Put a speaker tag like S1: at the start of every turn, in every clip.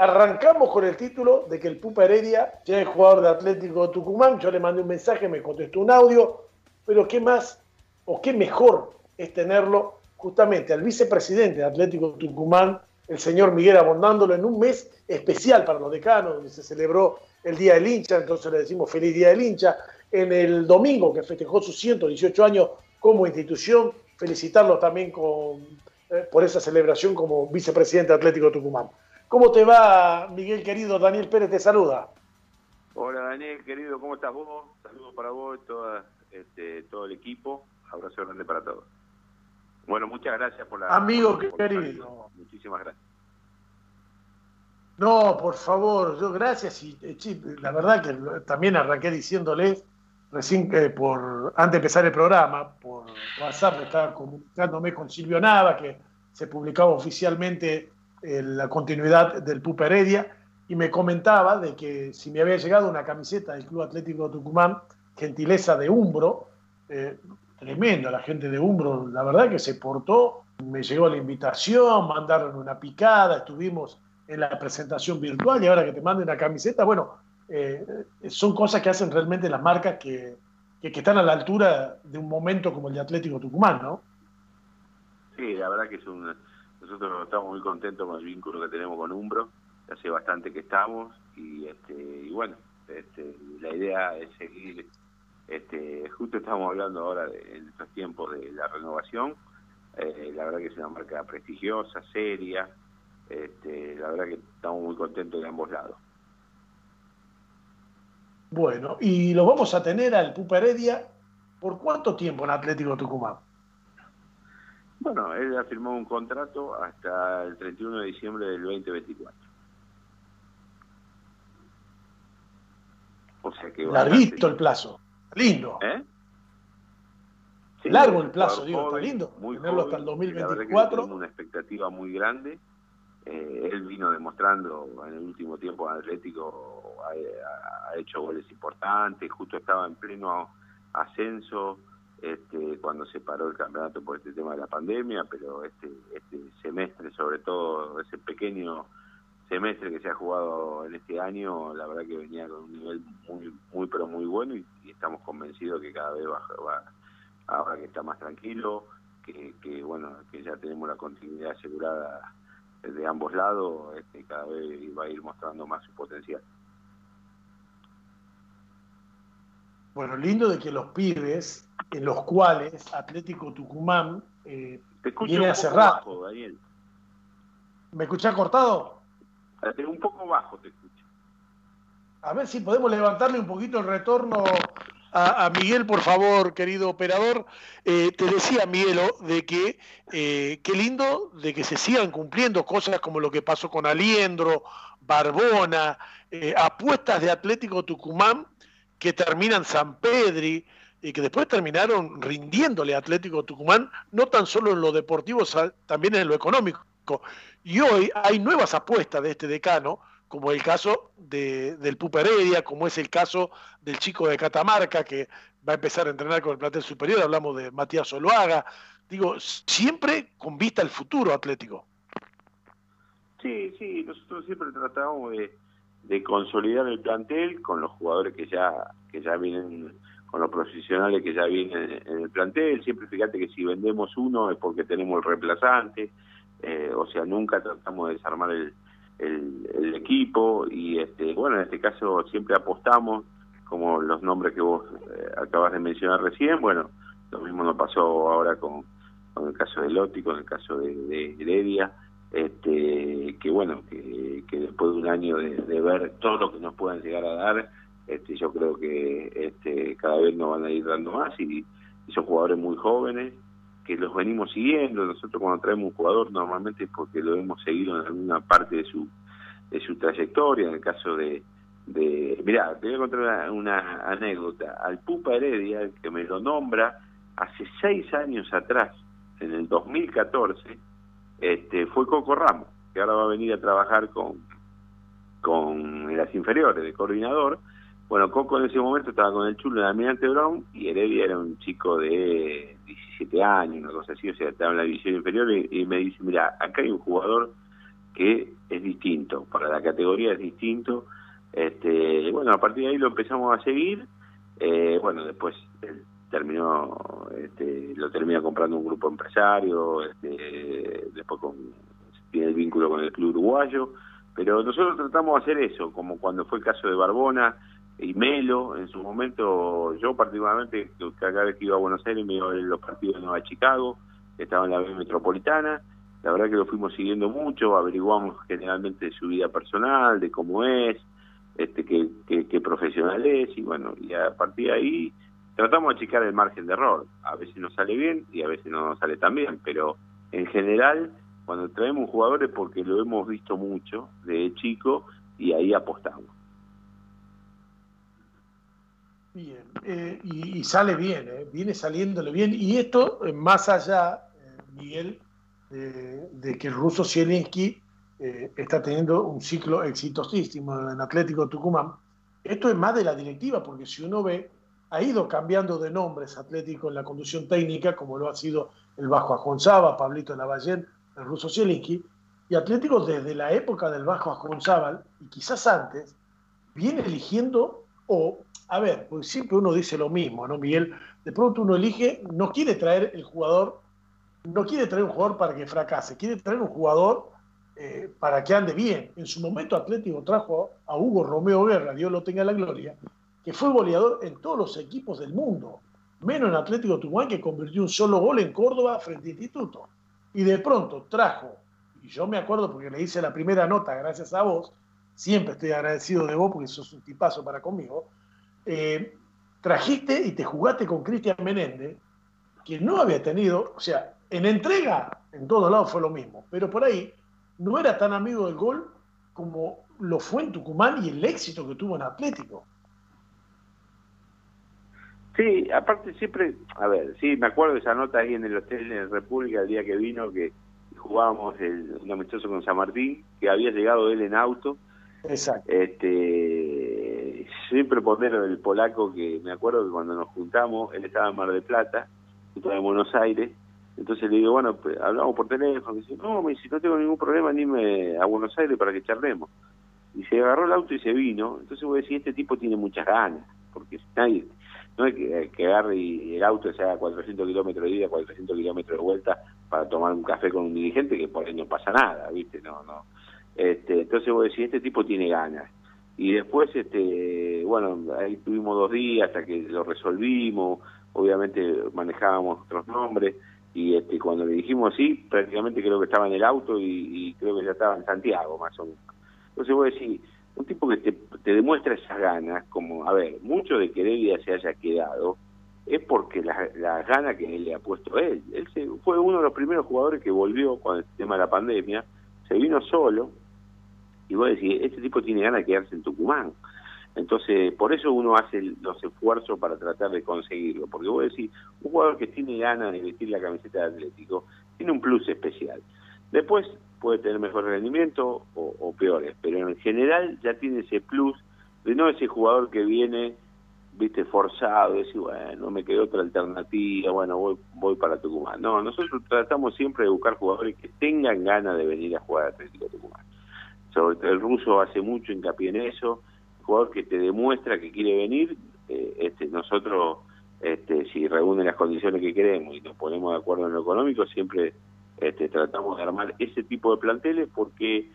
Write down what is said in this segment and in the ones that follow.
S1: Arrancamos con el título de que el Pupa Heredia ya es jugador de Atlético Tucumán. Yo le mandé un mensaje, me contestó un audio, pero qué más o qué mejor es tenerlo justamente al vicepresidente de Atlético Tucumán, el señor Miguel Abondándolo, en un mes especial para los decanos, donde se celebró el Día del Hincha, entonces le decimos feliz Día del Hincha. En el domingo, que festejó sus 118 años como institución, felicitarlo también con, eh, por esa celebración como vicepresidente de Atlético Tucumán. ¿Cómo te va, Miguel querido? Daniel Pérez te saluda.
S2: Hola Daniel, querido, ¿cómo estás vos? Saludos para vos, toda, este, todo el equipo. Abrazo grande para todos. Bueno, muchas gracias por la...
S1: Amigo querido.
S2: Muchísimas gracias.
S1: No, por favor, yo gracias y eh, la verdad que también arranqué diciéndoles recién que por antes de empezar el programa, por WhatsApp estaba comunicándome con Silvio Nava que se publicaba oficialmente la continuidad del Pupa Heredia y me comentaba de que si me había llegado una camiseta del Club Atlético Tucumán, gentileza de Umbro, eh, tremendo la gente de Umbro, la verdad que se portó, me llegó la invitación, mandaron una picada, estuvimos en la presentación virtual y ahora que te manden la camiseta, bueno, eh, son cosas que hacen realmente las marcas que, que, están a la altura de un momento como el de Atlético Tucumán, ¿no?
S2: Sí, la verdad que es un, nosotros estamos muy contentos con el vínculo que tenemos con Umbro, hace bastante que estamos y, este, y bueno, este, la idea es seguir, este, justo estamos hablando ahora de, en estos tiempos de la renovación, eh, la verdad que es una marca prestigiosa, seria, este, la verdad que estamos muy contentos de ambos lados.
S1: Bueno, y lo vamos a tener al Pupa Heredia por cuánto tiempo en Atlético Tucumán?
S2: Bueno, él ha firmado un contrato hasta el 31 de diciembre del 2024.
S1: O sea que Larguito el plazo, lindo. ¿Eh? Largo el plazo, digo, está lindo.
S2: Muy tenerlo hasta el 2024. una expectativa muy grande eh, él vino demostrando en el último tiempo Atlético, ha, hecho goles importantes, justo estaba en pleno ascenso este, cuando se paró el campeonato por este tema de la pandemia, pero este, este semestre, sobre todo ese pequeño semestre que se ha jugado en este año, la verdad que venía con un nivel muy, muy pero muy bueno y, estamos convencidos que cada vez va, va, ahora que está más tranquilo, que, que bueno, que ya tenemos la continuidad asegurada de ambos lados este, cada vez va a ir mostrando más su potencial.
S1: Bueno, lindo de que los pibes, en los cuales Atlético Tucumán eh, viene a cerrar. ¿Me escuchás cortado?
S2: Eh, un poco bajo te escucho.
S1: A ver si podemos levantarle un poquito el retorno a, Miguel, por favor, querido operador. Eh, te decía, Miguelo, de que eh, qué lindo de que se sigan cumpliendo cosas como lo que pasó con Aliendro, Barbona, eh, apuestas de Atlético Tucumán que terminan San Pedri y que después terminaron rindiéndole a Atlético Tucumán, no tan solo en lo deportivo, también en lo económico. Y hoy hay nuevas apuestas de este decano, como el caso de, del Pupa Heredia, como es el caso del chico de Catamarca que va a empezar a entrenar con el plantel superior, hablamos de Matías Oloaga, digo, siempre con vista al futuro atlético.
S2: Sí, sí, nosotros siempre tratamos de, consolidar el plantel con los jugadores que ya, que ya vienen, con los profesionales que ya vienen en el plantel, siempre fíjate que si vendemos uno es porque tenemos el reemplazante, eh, o sea, nunca tratamos de desarmar el, el, equipo y este bueno en este caso siempre apostamos como los nombres que vos eh, acabas de mencionar recién bueno lo mismo nos pasó ahora con, con el caso de Lotti con el caso de, Heredia este que bueno que, que, después de un año de, ver todo lo que nos puedan llegar a dar este yo creo que este cada vez nos van a ir dando más y, y son jugadores muy jóvenes que los venimos siguiendo. Nosotros cuando traemos un jugador normalmente es porque lo hemos seguido en alguna parte de su de su trayectoria. En el caso de, de mirá, te voy a contar una, anécdota. Al Pupa Heredia, que me lo nombra, hace seis años atrás, en el 2014, este, fue Coco Ramos, que ahora va a venir a trabajar con, con las inferiores de coordinador. Bueno, Coco en ese momento estaba con el chulo de Almirante Brown y Heredia era un chico de años, una cosa así, o sea, estaba en la división inferior y, me dice, mira, acá hay un jugador que es distinto, para la categoría es distinto. Este, bueno, a partir de ahí lo empezamos a seguir. Eh, bueno, después terminó, este, lo termina comprando un grupo empresario, este, después con, tiene el vínculo con el club uruguayo. Pero nosotros tratamos de hacer eso, como cuando fue el caso de Barbona y Melo, en su momento, yo particularmente, cada vez que iba a Buenos Aires me iba a ver los partidos de Nueva Chicago, que estaba en la B Metropolitana, la verdad que lo fuimos siguiendo mucho, averiguamos generalmente su vida personal, de cómo es, este qué, qué, profesional es, y bueno, y a partir de ahí tratamos de achicar el margen de error. A veces nos sale bien y a veces no nos sale tan bien, pero en general cuando traemos jugadores porque lo hemos visto mucho de chico y ahí apostamos.
S1: Bien, eh, y, sale bien, eh, viene saliéndole bien. Y esto, eh, más allá, Miguel, de que el ruso Zielinski está teniendo un ciclo exitosísimo en Atlético Tucumán, esto es más de la directiva, porque si uno ve, ha ido cambiando de nombres Atlético en la conducción técnica, como lo ha sido el Bajo Ajonzaba, Pablito Lavallén, el ruso Zielinski, y Atlético desde la época del Bajo Ajonzábal, y quizás antes, viene eligiendo, o, a ver, porque siempre uno dice lo mismo, ¿no, Miguel? De pronto uno elige, no quiere traer el jugador, no quiere traer un jugador para que fracase, quiere traer un jugador eh, para que ande bien. En su momento Atlético trajo a Hugo Romeo Guerra, Dios lo tenga en la gloria, que fue goleador en todos los equipos del mundo, menos en Atlético Tucumán, que convirtió un solo gol en Córdoba frente a Instituto y de pronto trajo, y yo me acuerdo porque le hice la primera nota gracias a vos, siempre estoy agradecido de vos porque sos un tipazo para conmigo, eh, trajiste y te jugaste con Cristian Menéndez, que no había tenido, o sea, en entrega en todos lados fue lo mismo, pero por ahí no era tan amigo del gol como lo fue en Tucumán y el éxito que tuvo en Atlético.
S2: Sí, aparte siempre, a ver, sí, me acuerdo de esa nota ahí en el hotel en República el día que vino, que jugábamos el, un amistoso con San Martín, que había llegado él en auto.
S1: Exacto.
S2: Este, siempre pondero el polaco que me acuerdo que cuando nos juntamos, él estaba en Mar del Plata, yo estaba en Buenos Aires, entonces le digo, bueno, pues, hablamos por teléfono, y dice, no, me dice, no tengo ningún problema, anime a Buenos Aires para que charlemos. Y se agarró el auto y se vino, entonces voy a decir, este tipo tiene muchas ganas, porque nadie no es que, agarre y el auto sea 400 kilómetros de ida, 400 kilómetros de vuelta para tomar un café con un dirigente que por ahí no pasa nada, ¿viste? No, no. Este, entonces vos decís, este tipo tiene ganas. Y después, este, bueno, ahí tuvimos dos días hasta que lo resolvimos, obviamente manejábamos otros nombres, y este, cuando le dijimos sí, prácticamente creo que estaba en el auto y, y creo que ya estaba en Santiago, más o menos. Entonces vos decís, un tipo que te, te, demuestra esas ganas, como, a ver, mucho de que Heredia se haya quedado, es porque las la ganas que le ha puesto él. Él fue uno de los primeros jugadores que volvió con el tema de la pandemia, se vino solo, y vos decís, este tipo tiene ganas de quedarse en Tucumán. Entonces, por eso uno hace los esfuerzos para tratar de conseguirlo, porque vos decís, un jugador que tiene ganas de vestir la camiseta de Atlético, tiene un plus especial. Después, puede tener mejor rendimiento o, peores, pero en general ya tiene ese plus de no ese jugador que viene, viste, forzado, decir, bueno, me quedó otra alternativa, bueno, voy, voy para Tucumán. No, nosotros tratamos siempre de buscar jugadores que tengan ganas de venir a jugar a Atlético Tucumán. Sobre el ruso hace mucho hincapié en eso, jugador que te demuestra que quiere venir, eh, este, nosotros, este, si reúne las condiciones que queremos y nos ponemos de acuerdo en lo económico, siempre este, tratamos de armar ese tipo de planteles porque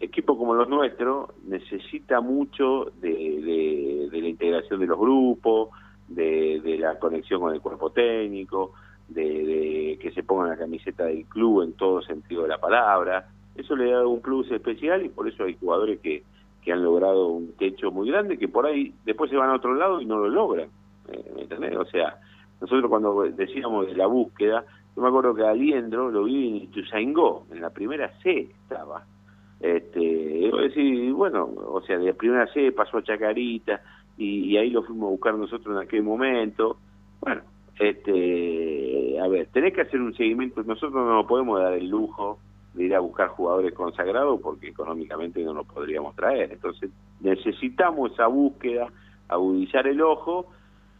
S2: equipos como los nuestros necesita mucho de, la integración de los grupos, de, la conexión con el cuerpo técnico, de, que se ponga la camiseta del club en todo sentido de la palabra. Eso le da un plus especial y por eso hay jugadores que, que han logrado un techo muy grande que por ahí después se van a otro lado y no lo logran. Eh. O sea, nosotros cuando decíamos de la búsqueda, yo me acuerdo que Aliendro lo vi en Ituzaingó, en la primera C estaba. Este, y bueno, o sea, de la primera C pasó a Chacarita y, ahí lo fuimos a buscar nosotros en aquel momento. Bueno, este, a ver, tenés que hacer un seguimiento, nosotros no nos podemos dar el lujo de ir a buscar jugadores consagrados porque económicamente no nos podríamos traer. Entonces necesitamos esa búsqueda, agudizar el ojo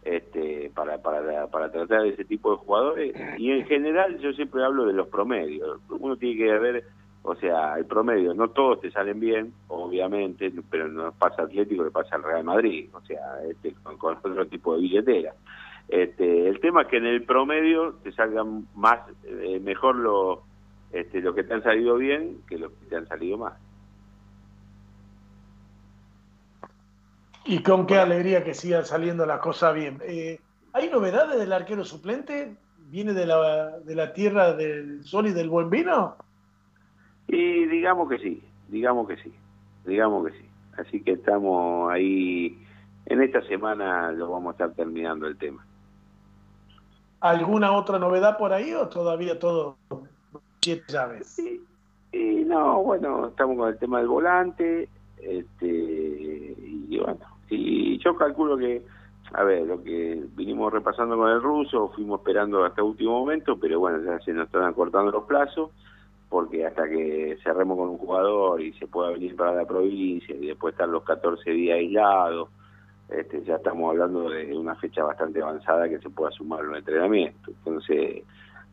S2: este, para, para, para tratar ese tipo de jugadores. Y en general yo siempre hablo de los promedios. Uno tiene que ver O sea, el promedio, no todos te salen bien, obviamente, pero no pasa Atlético, le pasa al Real Madrid, o sea, este, con, otro tipo de billetera. Este, el tema es que en el promedio te salgan más, eh, mejor lo, este, los que te han salido bien que los que te han salido mal.
S1: Y con qué alegría que sigan saliendo las cosas bien. Eh, ¿Hay novedades del arquero suplente? ¿Viene de la, de la tierra del sol y del buen vino?
S2: Y digamos que sí, digamos que sí, digamos que sí. Así que estamos ahí, en esta semana lo vamos a estar terminando el tema.
S1: ¿Alguna otra novedad por ahí o todavía todo siete llaves?
S2: Y, no, bueno, estamos con el tema del volante, este, y bueno, y yo calculo que, a ver, lo que vinimos repasando con el ruso, fuimos esperando hasta último momento, pero bueno, ya se nos están acortando los plazos porque hasta que cerremos con un jugador y se pueda venir para la provincia y después estar los 14 días aislados, este, ya estamos hablando de una fecha bastante avanzada que se pueda sumar un entrenamiento. Entonces,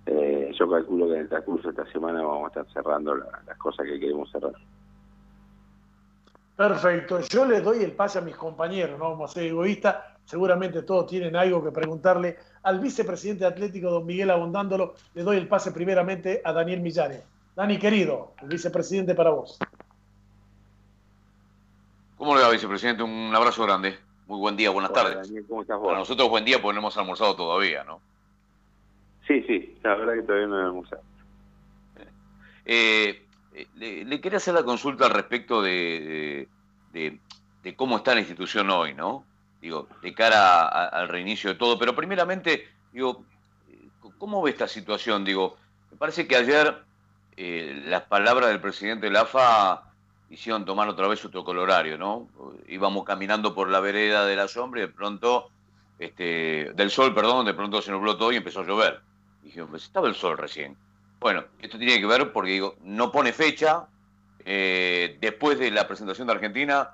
S2: eh, yo calculo que en el transcurso de esta semana vamos a estar cerrando las cosas que queremos cerrar.
S1: Perfecto, yo les doy el pase a mis compañeros, no vamos a ser egoístas, seguramente todos tienen algo que preguntarle al vicepresidente atlético, don Miguel Abondándolo, le doy el pase primeramente a Daniel Millares. Dani, querido, el vicepresidente para vos.
S3: ¿Cómo le va, vicepresidente? Un abrazo grande. Muy buen día, buenas tardes.
S2: Daniel, ¿cómo estás
S3: Para nosotros buen día porque no hemos almorzado todavía, ¿no?
S2: Sí, sí, la verdad que todavía no hemos almorzado.
S3: Eh, le, quería hacer la consulta al respecto de, cómo está la institución hoy, ¿no? Digo, de cara al reinicio de todo, pero primeramente, digo, ¿cómo ve esta situación? Digo, me parece que ayer eh, las palabras del presidente de la AFA hicieron tomar otra vez otro colorario, ¿no? Íbamos caminando por la vereda de la sombra y de pronto, este, del sol, perdón, de pronto se nubló todo y empezó a llover. Dije, pues estaba el sol recién. Bueno, esto tiene que ver porque digo, no pone fecha. Eh, después de la presentación de Argentina,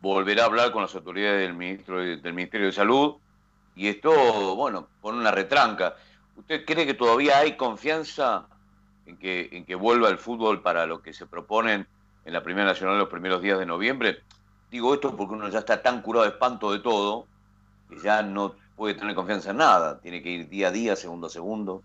S3: volverá a hablar con las autoridades del, ministro, del Ministerio de Salud. Y esto, bueno, pone una retranca. ¿Usted cree que todavía hay confianza en que, en que vuelva el fútbol para lo que se proponen en la Primera Nacional los primeros días de noviembre. Digo esto porque uno ya está tan curado de espanto de todo que ya no puede tener confianza en nada, tiene que ir día a día, segundo a segundo.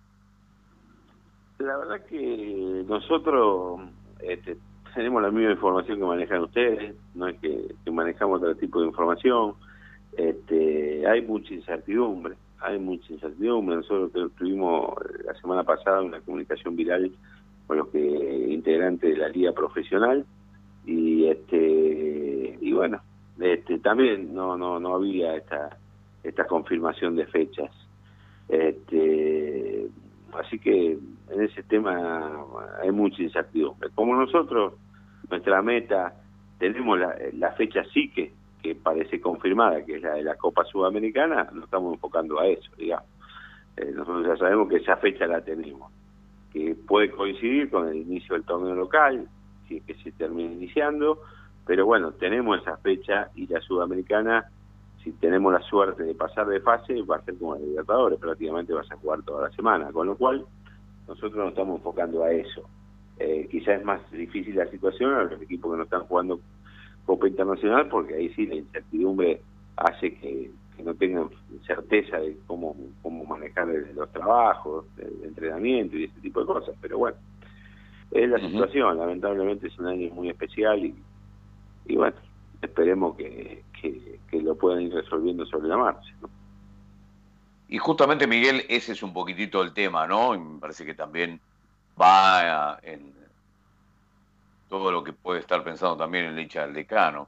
S2: La verdad que nosotros este, tenemos la misma información que manejan ustedes, no es que, manejamos otro tipo de información, este, hay mucha incertidumbre hay mucha incertidumbre. Nosotros tuvimos la semana pasada una comunicación viral con los que integrantes de la liga profesional y este y bueno este también no no no había esta esta confirmación de fechas este así que en ese tema hay mucha incertidumbre como nosotros nuestra meta tenemos la, la fecha sí que que parece confirmada, que es la de la Copa Sudamericana, nos estamos enfocando a eso, digamos. Eh, nosotros ya sabemos que esa fecha la tenemos, que puede coincidir con el inicio del torneo local, si es que se termina iniciando, pero bueno, tenemos esa fecha y la Sudamericana, si tenemos la suerte de pasar de fase, va a ser como el Libertadores, prácticamente vas a jugar toda la semana, con lo cual nosotros nos estamos enfocando a eso. Eh, quizás es más difícil la situación a los equipos que no están jugando Copa Internacional, porque ahí sí la incertidumbre hace que, no tengan certeza de cómo, cómo manejar los trabajos, el entrenamiento y ese tipo de cosas. Pero bueno, es la situación, lamentablemente es un año muy especial y, y bueno, esperemos que, que, lo puedan ir resolviendo sobre la marcha.
S3: Y justamente, Miguel, ese es un poquitito el tema, ¿no? Y me parece que también va en, todo lo que puede estar pensando también el hincha del decano.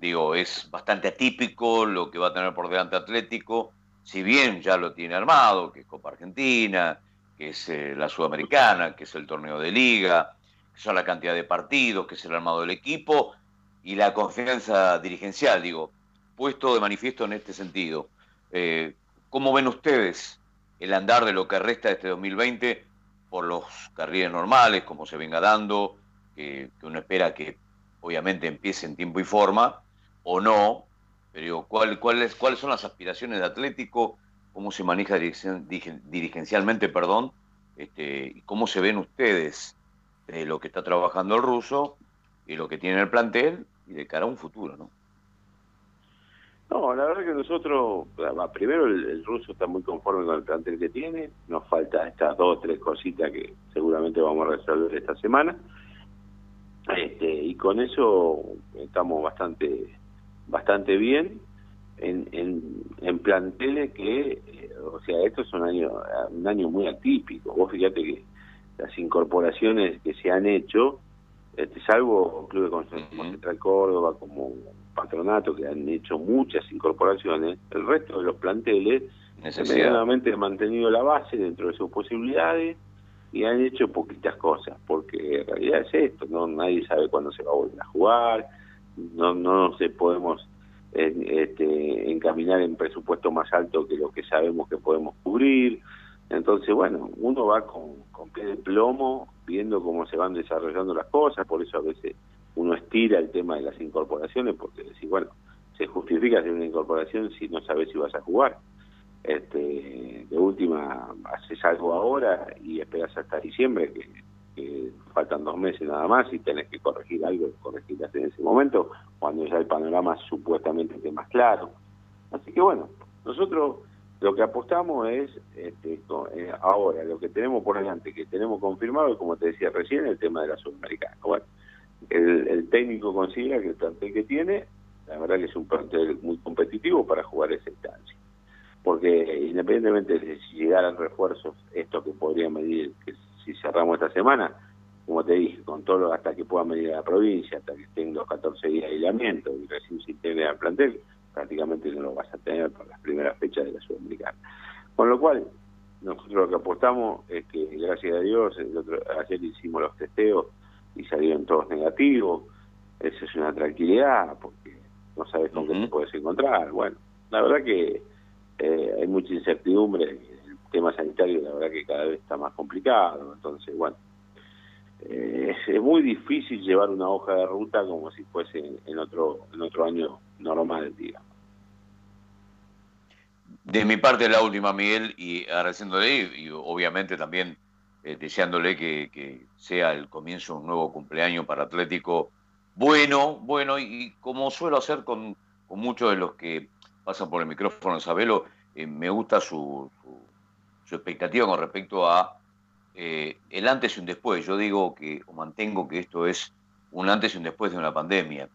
S3: Digo, es bastante atípico lo que va a tener por delante Atlético, si bien ya lo tiene armado, que es Copa Argentina, que es eh, la Sudamericana, que es el torneo de liga, que son la cantidad de partidos, que es el armado del equipo y la confianza dirigencial, digo, puesto de manifiesto en este sentido. Eh, ¿Cómo ven ustedes el andar de lo que resta de este 2020 por los carriles normales, como se venga dando, que, uno espera que obviamente empiece en tiempo y forma, o no, pero ¿cuál, cuál ¿cuáles son las aspiraciones de Atlético? ¿Cómo se maneja dirigencialmente, perdón? Este, ¿Cómo se ven ustedes de lo que está trabajando el ruso y lo que tiene el plantel y de cara a un futuro, ¿no?
S2: No, la verdad que nosotros, primero el, ruso está muy conforme con el plantel que tiene, nos falta estas dos o tres cositas que seguramente vamos a resolver esta semana, este, y con eso estamos bastante bastante bien en, en, en planteles que, eh, o sea, esto es un año, un año muy atípico, vos fíjate que las incorporaciones que se han hecho, este, salvo Club de Construcción Central Córdoba, como Patronato, que han hecho muchas incorporaciones, el resto de los planteles medianamente han mantenido la base dentro de sus posibilidades y han hecho poquitas cosas, porque en realidad es esto, no nadie sabe cuándo se va a volver a jugar, no no se podemos este, encaminar en presupuesto más alto que lo que sabemos que podemos cubrir, entonces, bueno, uno va con, con pie de plomo viendo cómo se van desarrollando las cosas, por eso a veces uno estira el tema de las incorporaciones, porque decir, bueno, se justifica hacer una incorporación si no sabes si vas a jugar. Este, de última, haces algo ahora y esperas hasta diciembre, que, faltan dos meses nada más, y tenés que corregir algo, corregirlas en ese momento, cuando ya el panorama supuestamente esté más claro. Así que bueno, nosotros lo que apostamos es, este, eh, ahora, lo que tenemos por delante, que tenemos confirmado, como te decía recién, el tema de la Sudamericana. Bueno, el, técnico considera que el plantel que tiene, la verdad que es un plantel muy competitivo para jugar esa instancia. Porque independientemente de si llegaran refuerzos, esto que podría medir, que si cerramos esta semana, como te dije, con todo hasta que pueda medir la provincia, hasta que estén los 14 días de aislamiento y recién se integre al plantel, prácticamente no lo vas a tener para las primeras fechas de la Sudamericana. Con lo cual, nosotros lo que apostamos es que, gracias a Dios, el otro, ayer hicimos los testeos y salieron todos negativos. Esa es una tranquilidad porque no sabes con qué te puedes encontrar. Bueno, la verdad que eh, hay mucha incertidumbre. El tema sanitario, la verdad que cada vez está más complicado. Entonces, bueno, eh, es muy difícil llevar una hoja de ruta como si fuese en otro en otro año normal, digamos.
S3: De mi parte, la última, Miguel, y agradeciéndole y, obviamente también eh, deseándole que, sea el comienzo de un nuevo cumpleaños para Atlético bueno, bueno, y, como suelo hacer con, muchos de los que pasan por el micrófono, Sabelo, eh, me gusta su, su, expectativa con respecto a eh, el antes y un después. Yo digo que, o mantengo que esto es un antes y un después de una pandemia.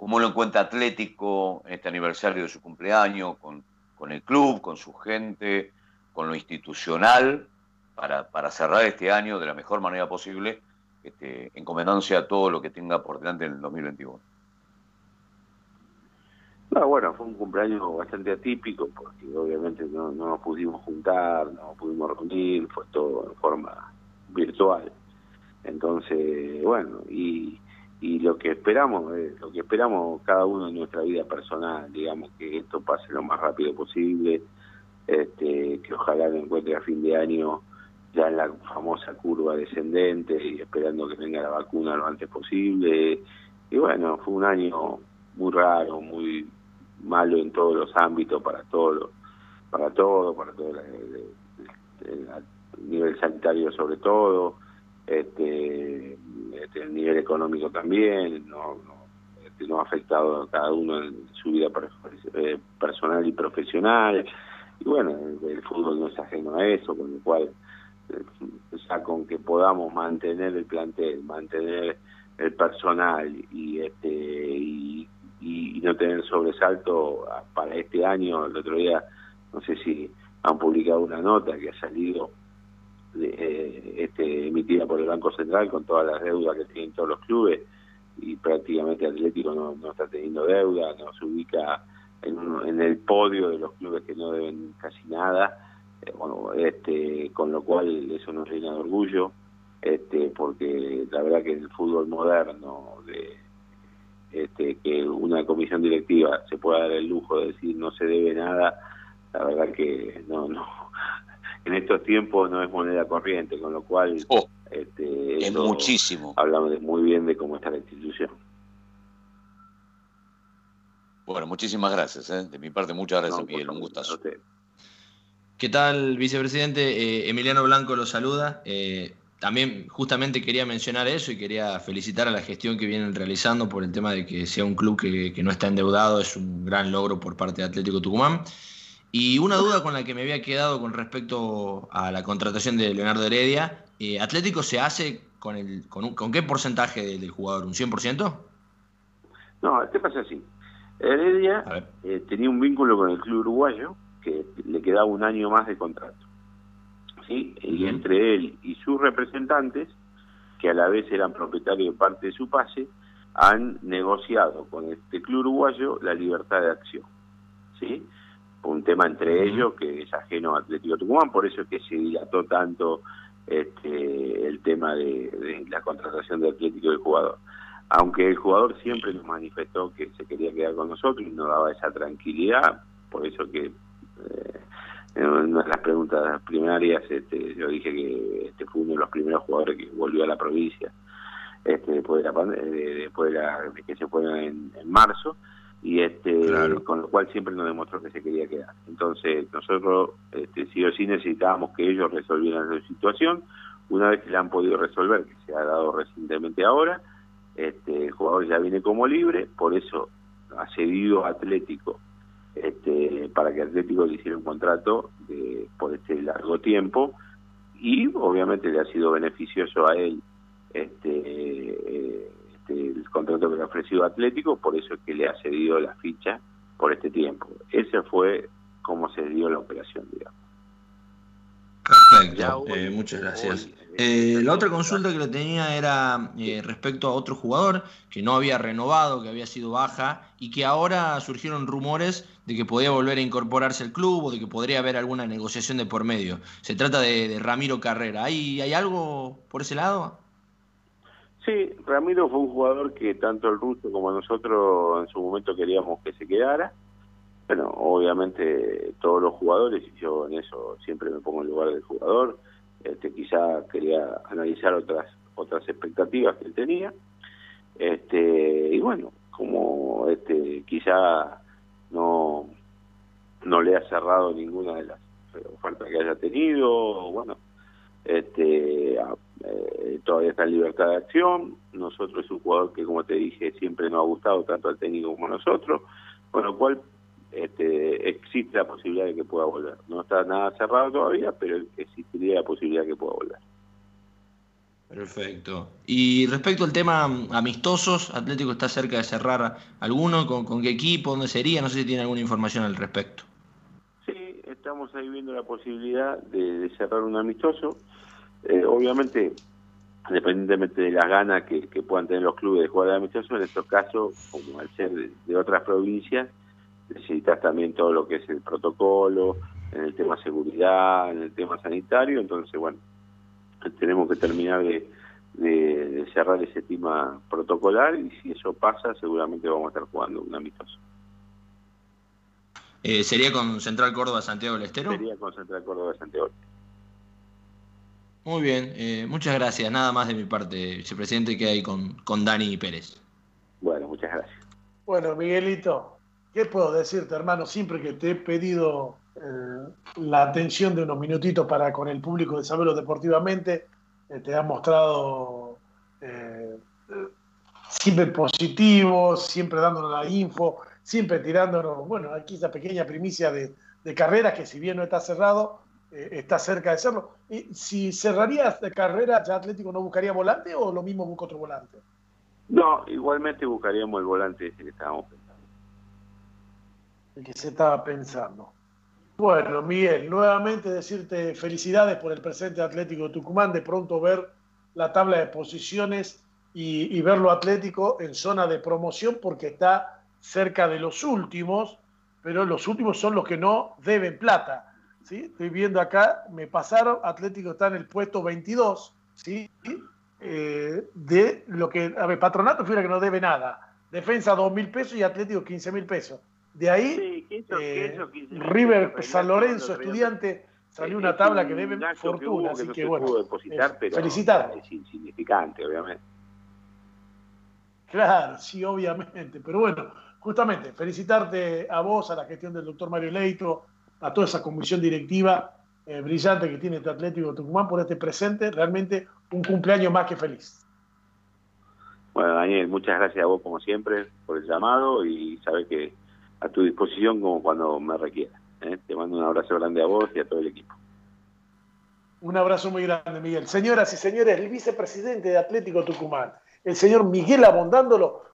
S3: ¿Cómo lo encuentra Atlético en este aniversario de su cumpleaños, con, con el club, con su gente, con lo institucional, para, para cerrar este año de la mejor manera posible, este, encomendándose a todo lo que tenga por delante en el 2021?
S2: No, bueno, fue un cumpleaños bastante atípico porque obviamente no, no nos pudimos juntar, no nos pudimos reunir, fue todo en forma virtual. Entonces, bueno, y y lo que esperamos, eh, lo que esperamos cada uno en nuestra vida personal, digamos que esto pase lo más rápido posible, este, que ojalá lo encuentre a fin de año ya en la famosa curva descendente y esperando que venga la vacuna lo antes posible. Y bueno, fue un año muy raro, muy malo en todos los ámbitos, para todo, para todo, para todo el nivel sanitario sobre todo este, este, el nivel económico también, no, no, este, no ha afectado a cada uno en su vida eh, personal y profesional. Y bueno, el, fútbol no es ajeno a eso, con lo cual, eh, con que podamos mantener el plantel, mantener el personal y este y no tener sobresalto para este año, el otro día, no sé si han publicado una nota que ha salido eh, este, emitida por el Banco Central con todas las deudas que tienen todos los clubes y prácticamente Atlético no, no está teniendo deuda, no se ubica en, en el podio de los clubes que no deben casi nada, eh, bueno, este, con lo cual eso nos llena de orgullo, este, porque la verdad que el fútbol moderno de este, que una comisión directiva se pueda dar el lujo de decir no se debe nada, la verdad que no, no, en estos tiempos no es moneda corriente, con lo cual
S3: oh, este, es muchísimo.
S2: Hablamos muy bien de cómo está la institución.
S3: Bueno, muchísimas gracias. ¿eh? De mi parte, muchas gracias, Miguel. Un gustazo.
S4: ¿Qué tal, vicepresidente? Eh, Emiliano Blanco lo saluda. Eh, también justamente quería mencionar eso y quería felicitar a la gestión que vienen realizando por el tema de que sea un club que, no está endeudado, es un gran logro por parte de Atlético Tucumán. Y una duda con la que me había quedado con respecto a la contratación de Leonardo Heredia, eh, ¿Atlético se hace con, el, con, con qué porcentaje del jugador? ¿Un 100%?
S2: No, ¿qué pasa así? Heredia eh, tenía un vínculo con el club uruguayo que le quedaba un año más de contrato y entre él y sus representantes, que a la vez eran propietarios de parte de su pase, han negociado con este club uruguayo la libertad de acción. ¿sí? Un tema entre ellos que es ajeno a Atlético Tucumán, por eso es que se dilató tanto este, el tema de, la contratación de Atlético del jugador. Aunque el jugador siempre nos manifestó que se quería quedar con nosotros y nos daba esa tranquilidad, por eso que eh, en una de las preguntas primarias este, yo dije que este fue uno de los primeros jugadores que volvió a la provincia este, después de, la, después de, que se fue en, marzo y este con lo cual siempre nos demostró que se quería quedar. Entonces nosotros este, sí o sí necesitábamos que ellos resolvieran la situación. Una vez que la han podido resolver que se ha dado recientemente ahora este, el jugador ya viene como libre por eso ha cedido Atlético este, para que Atlético le hiciera un contrato de, por este largo tiempo y obviamente le ha sido beneficioso a él este, contrato que le ha ofrecido Atlético, por eso es que le ha cedido la ficha por este tiempo. Ese fue como se dio la operación, digamos.
S4: Perfecto, eh, muchas gracias. Eh, la otra consulta que le tenía era eh, respecto a otro jugador que no había renovado, que había sido baja y que ahora surgieron rumores de que podía volver a incorporarse al club o de que podría haber alguna negociación de por medio. Se trata de, Ramiro Carrera. ¿Hay, ¿Hay algo por ese lado?
S2: Sí, Ramiro fue un jugador que tanto el ruso como nosotros en su momento queríamos que se quedara. Bueno, obviamente todos los jugadores, y yo en eso siempre me pongo en lugar del jugador, este, quizá quería analizar otras otras expectativas que él tenía, este, y bueno, como este, quizá no, no le ha cerrado ninguna de las ofertas que haya tenido, bueno, este, eh, todavía está en libertad de acción, nosotros es un jugador que como te dije siempre nos ha gustado tanto al técnico como a nosotros, con lo cual este, existe la posibilidad de que pueda volver. No está nada cerrado todavía, pero existiría la posibilidad de que pueda volver.
S4: Perfecto. Y respecto al tema amistosos, Atlético está cerca de cerrar alguno, ¿con, qué equipo? ¿Dónde sería? No sé si tiene alguna información al respecto.
S2: Sí, estamos ahí viendo la posibilidad de, cerrar un amistoso. Eh, obviamente, independientemente de las ganas que, puedan tener los clubes de jugar de amistoso, en estos casos, como al ser de otras provincias, necesitas también todo lo que es el protocolo, en el tema seguridad, en el tema sanitario, entonces bueno, tenemos que terminar de, cerrar ese tema protocolar y si eso pasa seguramente vamos a estar jugando un amistoso.
S4: Eh, ¿Sería con Central Córdoba Santiago del Estero?
S2: Sería con Central Córdoba Santiago
S4: Muy bien, eh, muchas gracias. Nada más de mi parte, vicepresidente, que hay con, con Dani Pérez.
S2: Bueno, muchas gracias.
S1: Bueno, Miguelito, ¿Qué puedo decirte, hermano? Siempre que te he pedido eh, la atención de unos minutitos para con el público de Saberlo Deportivamente, eh, te ha mostrado eh, siempre positivo, siempre dándonos la info, siempre tirándonos, bueno, aquí esa pequeña primicia de, de carreras que si bien no está cerrado, está cerca de serlo. ¿Y si cerrarías de carrera, ya Atlético no buscaría volante o lo mismo busca otro volante?
S2: No, igualmente buscaríamos el volante ese que estábamos pensando
S1: el que se estaba pensando. Bueno, Miguel, nuevamente decirte felicidades por el presente Atlético de Tucumán, de pronto ver la tabla de posiciones y, verlo Atlético en zona de promoción porque está cerca de los últimos, pero los últimos son los que no deben plata. ¿Sí? Estoy viendo acá, me pasaron, Atlético está en el puesto 22, ¿sí? Eh, de lo que, a ver, Patronato fíjate que no debe nada, defensa 2 mil pesos y Atlético 15 mil pesos. De ahí, eh, River San Lorenzo, estudiante, salió una tabla que debe fortuna, así que, bueno, felicitar.
S2: Es insignificante, obviamente.
S1: Claro, sí, obviamente, pero bueno, justamente, felicitarte a vos, a la gestión del doctor Mario Leito, a toda esa comisión directiva eh, brillante que tiene este Atlético Tucumán, por este presente, realmente un cumpleaños más que feliz.
S2: Bueno, Daniel, muchas gracias a vos como siempre por el llamado y sabes que a tu disposición como cuando me requiera. ¿eh? Te mando un abrazo grande a vos y a todo el equipo.
S1: Un abrazo muy grande, Miguel. Señoras y señores, el vicepresidente de Atlético Tucumán, el señor Miguel Abondándolo,